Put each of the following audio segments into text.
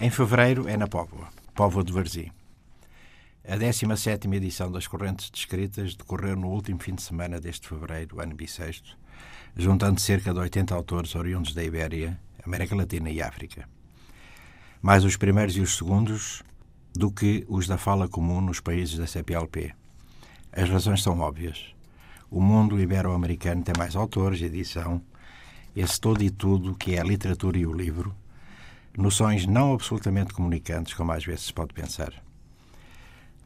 Em fevereiro é na Póvoa, Póvoa de Varzim. A 17ª edição das Correntes Descritas decorreu no último fim de semana deste fevereiro, ano bissexto, juntando cerca de 80 autores oriundos da Ibéria, América Latina e África. Mais os primeiros e os segundos do que os da fala comum nos países da CPLP. As razões são óbvias. O mundo ibero-americano tem mais autores, edição, esse todo e tudo que é a literatura e o livro, noções não absolutamente comunicantes, como às vezes se pode pensar.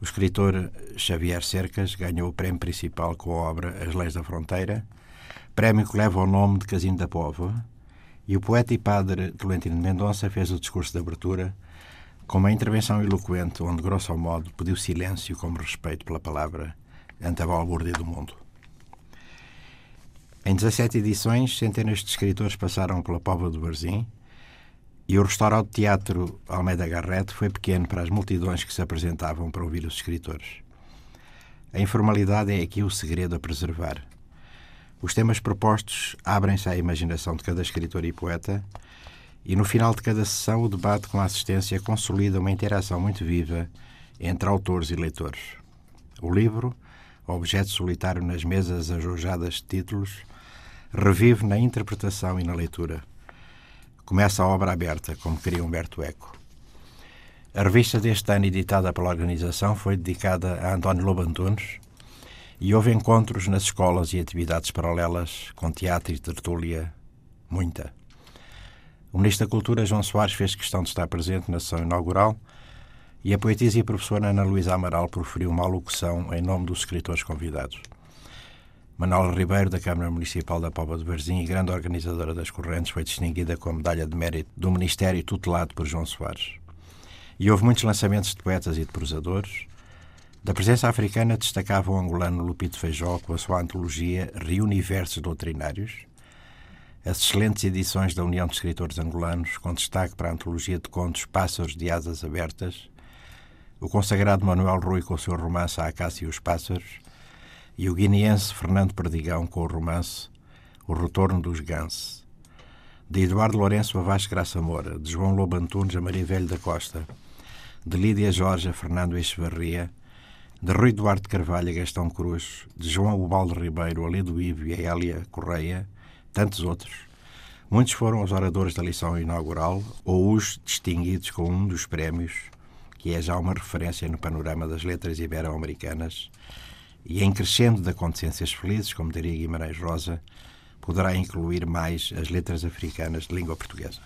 O escritor Xavier Cercas ganhou o prémio principal com a obra As Leis da Fronteira, prémio que leva o nome de Casino da Póvoa, e o poeta e padre Tolentino Mendonça fez o discurso de abertura com uma intervenção eloquente onde, grosso modo, pediu silêncio como respeito pela palavra ante a balbúrdia do mundo. Em 17 edições, centenas de escritores passaram pela Póvoa do Barzim, e o restaurante teatro Almeida Garrett foi pequeno para as multidões que se apresentavam para ouvir os escritores. A informalidade é aqui o segredo a preservar. Os temas propostos abrem-se à imaginação de cada escritor e poeta, e no final de cada sessão o debate com a assistência consolida uma interação muito viva entre autores e leitores. O livro, objeto solitário nas mesas ajojadas de títulos, revive na interpretação e na leitura começa a obra aberta, como queria Humberto Eco. A revista deste ano, editada pela organização, foi dedicada a António Lobo Antunes e houve encontros nas escolas e atividades paralelas, com teatro e tertúlia, muita. O Ministro da Cultura, João Soares, fez questão de estar presente na sessão inaugural e a poetisa e professora Ana Luísa Amaral proferiu uma alocução em nome dos escritores convidados. Manuela Ribeiro, da Câmara Municipal da Póvoa de Varzim e grande organizadora das correntes, foi distinguida com medalha de mérito do Ministério tutelado por João Soares. E houve muitos lançamentos de poetas e de prosadores. Da presença africana destacava o angolano Lupito Feijó com a sua antologia Reuniversos Doutrinários, as excelentes edições da União de Escritores Angolanos, com destaque para a antologia de contos Pássaros de Asas Abertas, o consagrado Manuel Rui com o seu romance A Acácia e os Pássaros, e o guineense Fernando Perdigão com o romance O Retorno dos Gans, de Eduardo Lourenço a Vasco Graça Moura, de João Lobo Antunes a Maria Velho da Costa, de Lídia Jorge a Fernando Echevarria, de Rui Duarte Carvalho a Gastão Cruz, de João Ubaldo Ribeiro a Lido Ivo e a Hélia Correia, tantos outros. Muitos foram os oradores da lição inaugural ou os distinguidos com um dos prémios, que é já uma referência no panorama das letras ibero-americanas, e em crescendo de acontecências felizes, como diria Guimarães Rosa, poderá incluir mais as letras africanas de língua portuguesa.